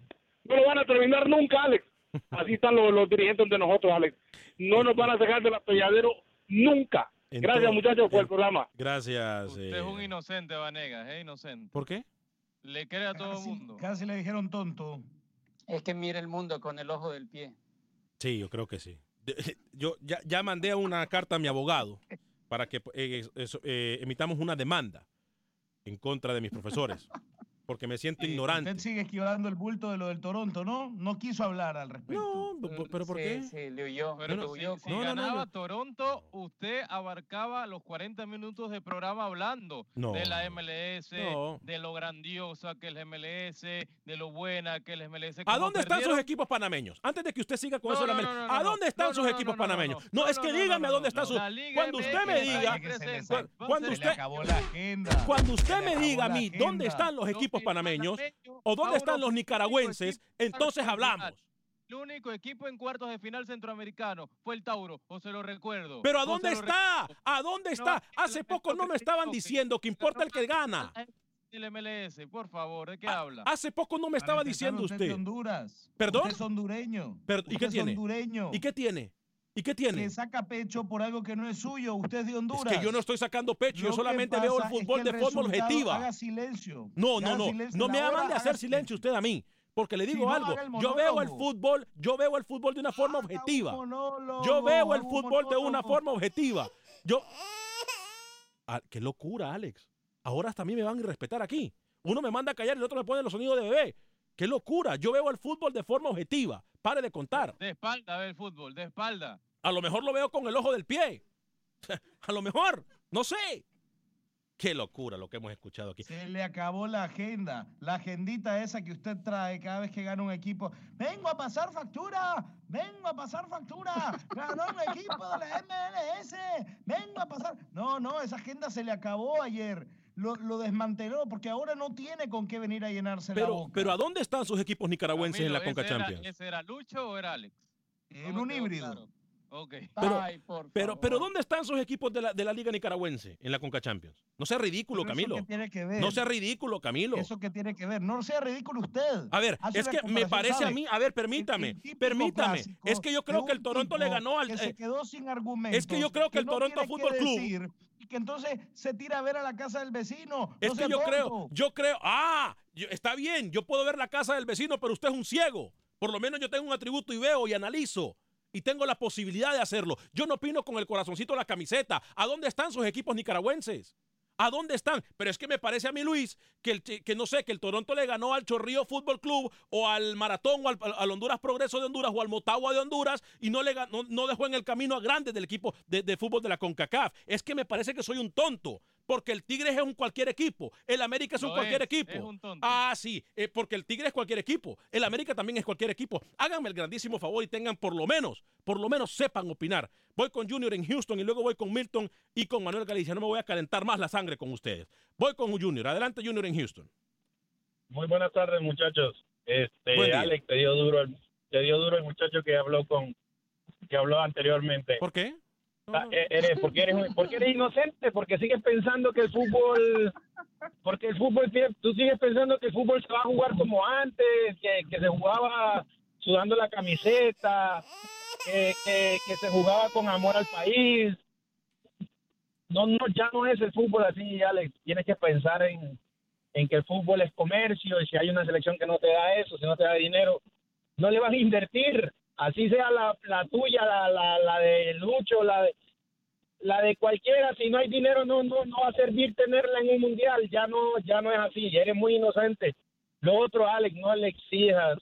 No lo van a terminar nunca, Alex. Así están los, los dirigentes de nosotros, Alex. No nos van a sacar del atolladero nunca. Gracias, muchachos, por el programa. Gracias. Usted eh, es un inocente, Vanegas, es inocente. ¿Por qué? Le cree a todo el mundo. Casi le dijeron tonto. Es que mira el mundo con el ojo del pie. Sí, yo creo que sí. *laughs* Yo ya, ya mandé una carta a mi abogado para que eh, eh, emitamos una demanda en contra de mis profesores, porque me siento ignorante. Usted sigue esquivando el bulto de lo del Toronto, ¿no? No quiso hablar al respecto. No, pero ¿por Sí, qué? Sí, le huyó. Pero le si, huyó si con- ganaba Toronto, usted abarcaba los 40 minutos de programa hablando No. de la MLS, No. de lo grandiosa que es la MLS, de lo buena que es la MLS. ¿A dónde están sus equipos panameños? Antes de que usted siga con No, eso de la no, América, no, no, ¿a no. dónde están No, sus no, equipos no, no, no, panameños? no. No, es No, que no, no, dígame no, a dónde no, están sus. Cuando usted me diga, cuando usted, me diga a mí dónde están los equipos panameños o dónde están los nicaragüenses, entonces hablamos. El único equipo en cuartos de final centroamericano fue el Tauro, o se lo recuerdo. Pero ¿a dónde está? ¿A dónde está? Hace poco no me estaban diciendo que importa el que gana. El MLS, por favor, ¿de qué Ah, habla? Hace poco no me estaba diciendo usted. Honduras. ¿Perdón? Usted es hondureño. ¿Y qué tiene? hondureño. ¿Y qué tiene? ¿Y qué tiene? Que saca pecho por algo que no es suyo. Usted es de Es Honduras. que yo no estoy sacando pecho, yo Lo solamente veo el es fútbol de forma objetiva. Haga silencio. No, no, no. silencio. No me hagan de hacer silencio usted a mí. Porque le digo algo. Yo veo el fútbol, yo veo el fútbol de una forma objetiva. Yo veo el fútbol de una forma objetiva. Yo. Ah, qué locura, Alex. Ahora hasta a mí me van a respetar aquí. Uno me manda a callar y el otro me pone los sonidos de bebé. Qué locura. Yo veo el fútbol de forma objetiva. Pare de contar. De espalda ve el fútbol, de espalda. A lo mejor lo veo con el ojo del pie. *laughs* A lo mejor. No sé. Qué locura lo que hemos escuchado aquí. Se le acabó la agenda, la agendita esa que usted trae cada vez que gana un equipo. Vengo a pasar factura, vengo a pasar factura. Ganó un equipo de la MLS, vengo a pasar. No, no, esa agenda se le acabó ayer. Lo, lo desmanteló porque ahora no tiene con qué venir a llenarse la Pero, boca. pero ¿a dónde están sus equipos nicaragüenses en la Conca ¿ese era- Champions? ¿Ese era Lucho o era Alex? En No un híbrido. claro. Ok. Pero, Ay, por pero, favor. pero ¿dónde están sus equipos de la, de la Liga Nicaragüense en la Conca Champions? No sea ridículo, Pero Camilo. ¿Eso qué tiene que ver? No sea ridículo, Camilo. ¿Eso que tiene que ver? No sea ridículo usted. A ver, Hace es que me parece a mí, a ver, permítame, El permítame. Es que yo creo que el Toronto le ganó al... que eh, se quedó sin argumentos. es que yo creo que el no Toronto Fútbol Club- decir, Y que entonces se tira a ver a la casa del vecino. Es No que yo creo, yo creo, ah, yo- está bien, yo puedo ver la casa del vecino, pero usted es un ciego. Por lo menos yo tengo un atributo y veo y analizo. Y tengo la posibilidad de hacerlo. Yo no opino con el corazoncito de la camiseta. ¿A dónde están sus equipos nicaragüenses? ¿A dónde están? Pero es que me parece a mí, Luis, que, el, que no sé, que el Toronto le ganó al Chorrillo Fútbol Club o al Maratón o al, Honduras Progreso de Honduras o al Motagua de Honduras y no, le, ganó- no dejó en el camino a grandes del equipo de, de fútbol de la CONCACAF. Es que me parece que soy un tonto porque el Tigres es un cualquier equipo, el América es un Lo cualquier es, equipo. es un tonto. Ah, sí, eh, porque el Tigre es cualquier equipo, el América también es cualquier equipo. Háganme el grandísimo favor y tengan por lo menos, por lo menos sepan opinar. Voy con Junior en Houston y luego voy con Milton y con Manuel Galicia. No me voy a calentar más la sangre con ustedes. Voy con Junior. Adelante Junior en Houston. Muy buenas tardes, muchachos. Este, Buen día. Alex, te dio duro el, te dio duro el muchacho que habló con que habló anteriormente. ¿Por qué? Ah, e- eres, porque eres porque eres inocente, porque sigues pensando que el fútbol porque el fútbol tú sigues pensando que el fútbol se va a jugar como antes, que, que se jugaba sudando la camiseta, que, que, que se jugaba con amor al país. No, no, ya no es el fútbol así, Alex. Tienes que pensar en, en que el fútbol es comercio y si hay una selección que no te da eso, si no te da dinero, no le vas a invertir. Así sea la, la tuya, la, la, la de Lucho, la de, la de cualquiera, si no hay dinero no, no, no va a servir tenerla en un mundial, ya no, ya no es así, eres muy inocente. Lo otro, Alex, no le exijas,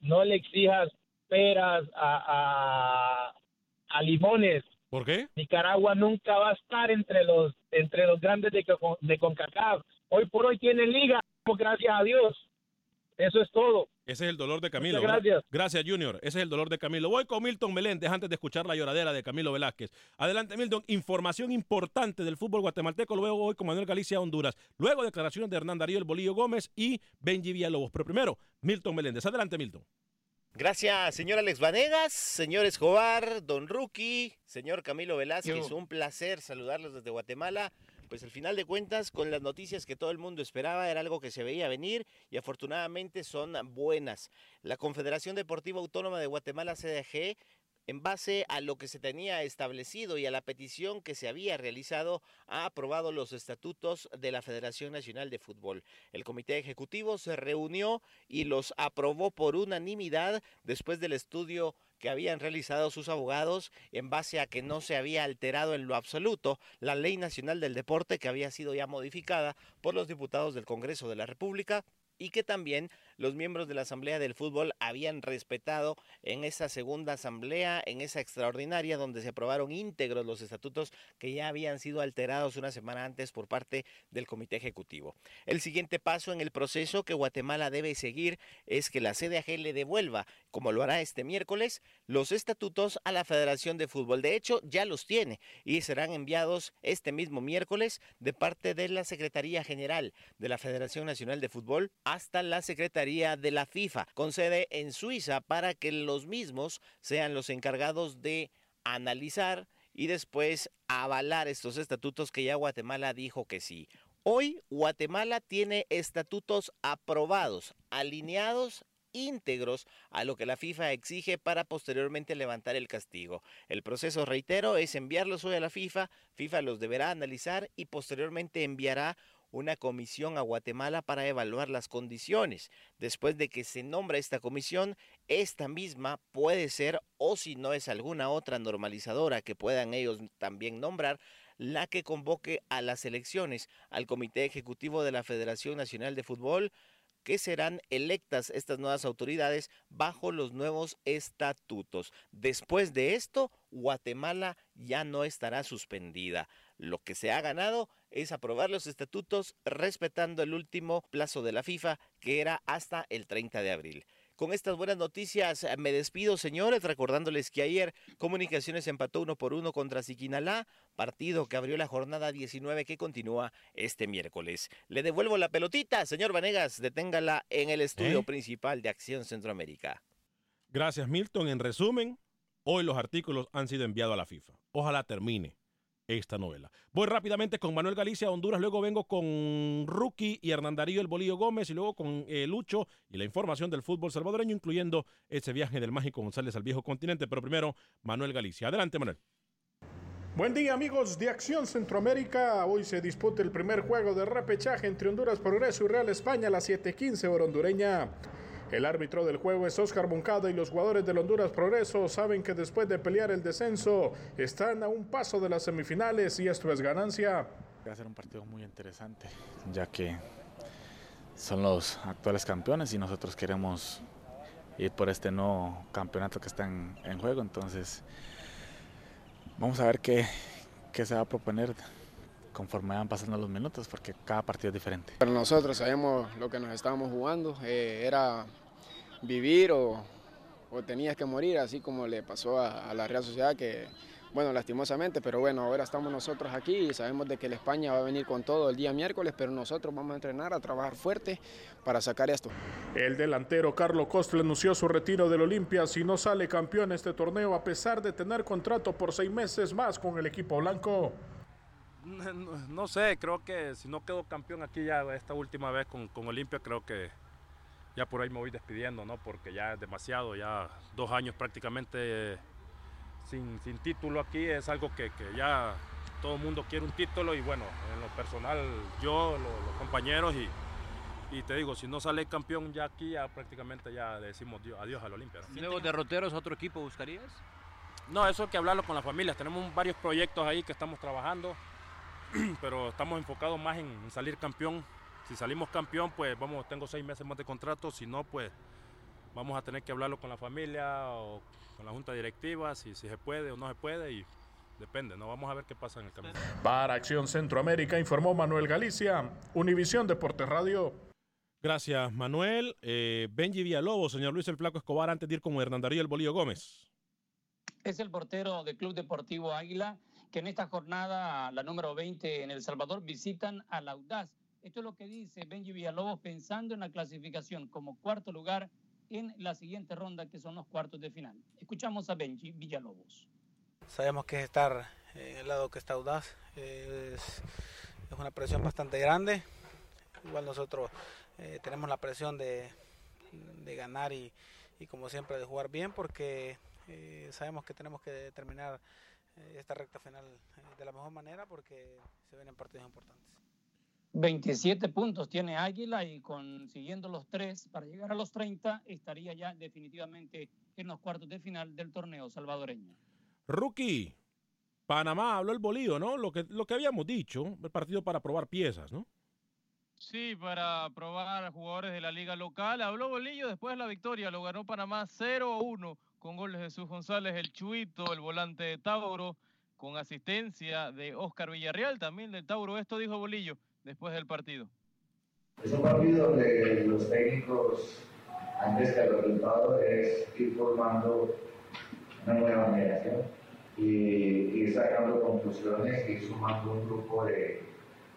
no le exijas peras a, a, a limones. ¿Por qué? Nicaragua nunca va a estar entre los, entre los grandes de, de CONCACAF. Hoy por hoy tiene liga, gracias a Dios. Eso es todo. Ese es el dolor de Camilo. Gracias. Gracias, Junior. Ese es el dolor de Camilo. Voy con Milton Meléndez antes de escuchar la lloradera de Camilo Velázquez. Adelante, Milton. Información importante del fútbol guatemalteco. Luego voy con Manuel Galicia Honduras. Luego declaraciones de Hernán Darío El Bolillo Gómez y Benji Villalobos. Pero primero, Milton Meléndez. Adelante, Milton. Gracias, señor Alex Vanegas, señor Escobar, don Rookie, señor Camilo Velázquez, Yo. un placer saludarlos desde Guatemala. Pues al final de cuentas, con las noticias que todo el mundo esperaba, era algo que se veía venir y afortunadamente son buenas. La Confederación Deportiva Autónoma de Guatemala, CDG, en base a lo que se tenía establecido y a la petición que se había realizado, ha aprobado los estatutos de la Federación Nacional de Fútbol. El Comité Ejecutivo se reunió y los aprobó por unanimidad después del estudio que habían realizado sus abogados en base a que no se había alterado en lo absoluto la Ley Nacional del Deporte que había sido ya modificada por los diputados del Congreso de la República y que también los miembros de la Asamblea del Fútbol habían respetado en esa segunda asamblea, en esa extraordinaria donde se aprobaron íntegros los estatutos que ya habían sido alterados una semana antes por parte del Comité Ejecutivo. El siguiente paso en el proceso que Guatemala debe seguir es que la CDAG le devuelva, como lo hará este miércoles, los estatutos a la Federación de Fútbol. De hecho, ya los tiene y serán enviados este mismo miércoles de parte de la Secretaría General de la Federación Nacional de Fútbol hasta la Secretaría de la FIFA, con sede en Suiza, para que los mismos sean los encargados de analizar y después avalar estos estatutos que ya Guatemala dijo que sí. Hoy Guatemala tiene estatutos aprobados, alineados íntegros a lo que la FIFA exige para posteriormente levantar el castigo. El proceso, reitero, es enviarlos hoy a la FIFA, FIFA los deberá analizar y posteriormente enviará una comisión a Guatemala para evaluar las condiciones. Después de que se nombra esta comisión, esta misma puede ser, o si no es alguna otra normalizadora que puedan ellos también nombrar, la que convoque a las elecciones al Comité Ejecutivo de la Federación Nacional de Fútbol, que serán electas estas nuevas autoridades bajo los nuevos estatutos. Después de esto, Guatemala ya no estará suspendida. Lo que se ha ganado es aprobar los estatutos respetando el último plazo de la FIFA, que era hasta el 30 de abril. Con estas buenas noticias eh, me despido, señores, recordándoles que ayer Comunicaciones empató uno por uno contra Siquinalá, partido que abrió la jornada 19 que continúa este miércoles. Le devuelvo la pelotita, señor Vanegas, deténgala en el estudio ¿Eh? principal de Acción Centroamérica. Gracias, Milton. En resumen, hoy los artículos han sido enviados a la FIFA. Ojalá termine esta novela. Voy rápidamente con Manuel Galicia, Honduras, luego vengo con Rookie y Hernán Darío El Bolillo Gómez y luego con eh, Lucho y la información del fútbol salvadoreño, incluyendo ese viaje del mágico González al viejo continente. Pero primero, Manuel Galicia. Adelante, Manuel. Buen día amigos de Acción Centroamérica. Hoy se disputa el primer juego de repechaje entre Honduras Progreso y Real España a las 7:15 hora hondureña. El árbitro del juego es Oscar Moncada y los jugadores del Honduras Progreso saben que después de pelear el descenso están a un paso de las semifinales y esto es ganancia. Va a ser un partido muy interesante, ya que son los actuales campeones y nosotros queremos ir por este nuevo campeonato que está en, en juego. Entonces, vamos a ver qué, qué se va a proponer conforme van pasando los minutos, porque cada partido es diferente. Pero nosotros sabemos lo que nos estábamos jugando, eh, era vivir o, o, tenías que morir, así como le pasó a, a, la Real Sociedad, que, bueno, lastimosamente, pero bueno, ahora estamos nosotros aquí y sabemos de que la España va a venir con todo el día miércoles, pero nosotros vamos a entrenar, a trabajar fuerte para sacar esto. El delantero Carlos Costa anunció su retiro del Olimpia si no sale campeón este torneo, a pesar de tener contrato por seis meses más con el equipo blanco. No, no, sé, creo que si no quedo campeón aquí ya esta última vez con, con, Olimpia, creo que ya por ahí me voy despidiendo, ¿no? Porque ya es demasiado, ya dos años prácticamente sin, sin título aquí es algo que, que, ya todo el mundo quiere un título y bueno, en lo personal yo, los, los compañeros y, y, te digo, si no sale campeón ya aquí, ya prácticamente ya decimos adiós al Olimpia. ¿no? ¿Luego derroteros otro equipo buscarías? No, eso hay que hablarlo con las familias. Tenemos varios proyectos ahí que estamos trabajando *clears throat* pero estamos enfocados más en salir campeón. Si salimos campeón, pues vamos, tengo seis meses más de contrato, si no, pues vamos a tener que hablarlo con la familia o con la junta directiva, si, si se puede o no se puede y depende, ¿no? Vamos a ver qué pasa en el camino. Para Acción Centroamérica informó Manuel Galicia, Univisión Deportes Radio. Gracias, Manuel. Eh, Benji Villalobos, señor Luis el Flaco Escobar, antes de ir con Hernán Darío El Bolillo Gómez. Es el portero del Club Deportivo Águila que en esta jornada, la número 20 en El Salvador, visitan al Audaz. Esto es lo que dice Benji Villalobos pensando en la clasificación como cuarto lugar en la siguiente ronda, que son los cuartos de final. Escuchamos a Benji Villalobos. Sabemos que estar en el lado que está Audaz es, una presión bastante grande. Igual nosotros eh, tenemos la presión de, ganar y, como siempre, de jugar bien porque eh, sabemos que tenemos que terminar esta recta final de la mejor manera porque se vienen partidos importantes. 27 puntos tiene Águila y consiguiendo los tres para llegar a los 30 estaría ya definitivamente en los cuartos de final del torneo salvadoreño. Rookie, Panamá habló el bolillo, ¿no? Lo que, lo que habíamos dicho, el partido para probar piezas, ¿no? Sí, para probar jugadores de la liga local. Habló Bolillo después de la victoria, lo ganó Panamá 0-1 con goles de Jesús González, el Chuito, el volante de Tauro, con asistencia de Oscar Villarreal, también del Tauro. Esto dijo Bolillo después del partido. Es un partido donde los técnicos, antes que el resultado, es ir formando una nueva generación y ir sacando conclusiones y sumando un grupo de,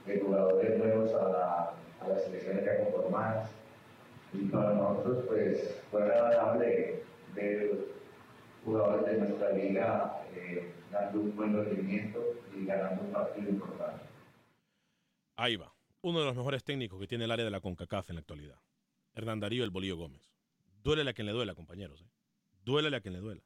de jugadores nuevos a, la, a, las selecciones ya conformadas. Y para nosotros, pues, fue agradable ver jugadores de nuestra liga eh, dando un buen rendimiento y ganando un partido importante. Ahí va. Uno de los mejores técnicos que tiene el área de la CONCACAF en la actualidad. Hernán Darío El Bolillo Gómez. Duélele a quien le duela, compañeros. ¿eh? Duélele a quien le duela.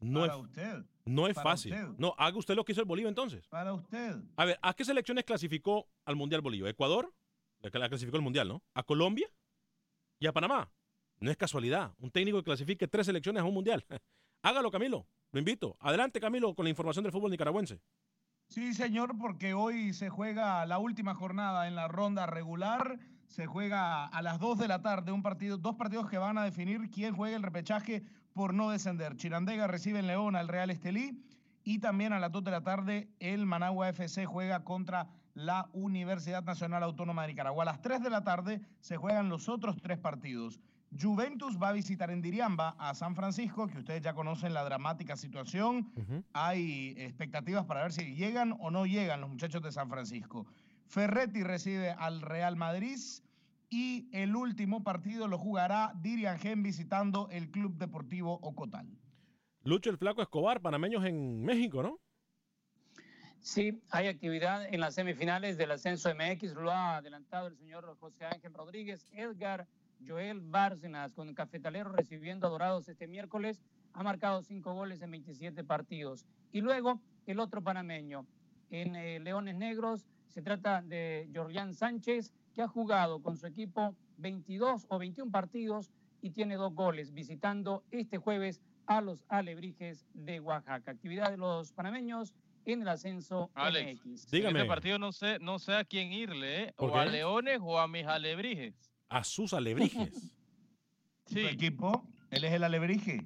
No Para es, usted. No es Para fácil. usted. No, haga usted lo que hizo el Bolívar entonces. Para usted. A ver, ¿a qué selecciones clasificó al Mundial Bolívar? ¿Ecuador? La clasificó el Mundial, ¿no? ¿A Colombia? ¿Y a Panamá? No es casualidad. Un técnico que clasifique tres selecciones a un Mundial. *laughs* Hágalo, Camilo. Lo invito. Adelante, Camilo, con la información del fútbol nicaragüense. Sí, señor, porque hoy se juega la última jornada en la ronda regular. Se juega a las 2 de la tarde un partido, dos partidos que van a definir quién juega el repechaje por no descender. Chirandega recibe en León al Real Estelí y también a las 2 de la tarde el Managua FC juega contra la Universidad Nacional Autónoma de Nicaragua. A las 3 de la tarde se juegan los otros tres partidos. Juventus va a visitar en Diriamba a San Francisco, que ustedes ya conocen la dramática situación. Hay expectativas para ver si llegan o no llegan los muchachos de San Francisco. Ferretti recibe al Real Madrid y el último partido lo jugará Dirian Gen visitando el Club Deportivo Ocotal. Lucho el Flaco Escobar, panameños en México, ¿no? Sí, hay actividad en las semifinales del ascenso MX, lo ha adelantado el señor José Ángel Rodríguez. Edgar Joel Bárcenas con Cafetalero recibiendo a Dorados este miércoles. Ha marcado cinco goles en 27 partidos. Y luego el otro panameño en eh, Leones Negros. Se trata de Jorlián Sánchez, que ha jugado con su equipo 22 o 21 partidos y tiene dos goles, visitando este jueves a los Alebrijes de Oaxaca. Actividad de los panameños en el ascenso Alex, MX. en este partido no sé, no sé a quién irle, ¿eh? ¿Por o a? Leones o a mis Alebrijes. A sus alebrijes. *laughs* Sí. ¿Su equipo? Él es el Alebrije.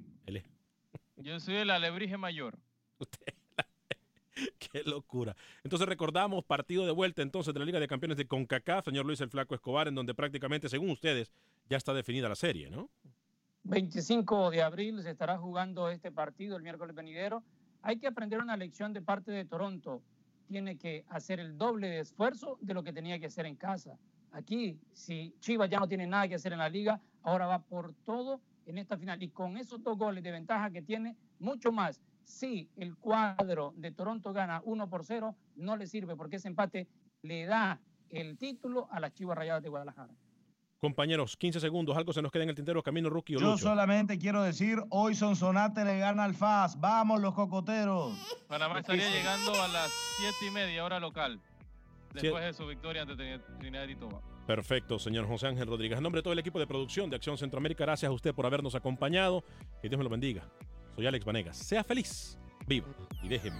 Yo soy el Alebrije mayor. *laughs* Qué locura. Entonces recordamos partido de vuelta entonces de la Liga de Campeones de CONCACAF, señor Luis el Flaco Escobar, en donde prácticamente, según ustedes, ya está definida la serie, ¿no? 25 de abril se estará jugando este partido el miércoles venidero. Hay que aprender una lección de parte de Toronto. Tiene que hacer el doble de esfuerzo de lo que tenía que hacer en casa. Aquí, si Chivas ya no tiene nada que hacer en la liga, ahora va por todo en esta final. Y con esos dos goles de ventaja que tiene, mucho más. Si el cuadro de Toronto gana 1 por 0, no le sirve porque ese empate le da el título a las Chivas Rayadas de Guadalajara. Compañeros, 15 segundos, algo se nos queda en el tintero, Camino Rookie o Yo Lucho? solamente quiero decir, hoy Sonsonate le gana al FAS. Vamos los cocoteros. Panamá estaría llegando a las 7 y media hora local, después de su victoria ante Trinidad y Tobago. Perfecto, señor José Ángel Rodríguez. En nombre de todo el equipo de producción de Acción Centroamérica, gracias a usted por habernos acompañado. Que Dios me lo bendiga. Soy Alex Vanegas. Sea feliz, viva y déjeme.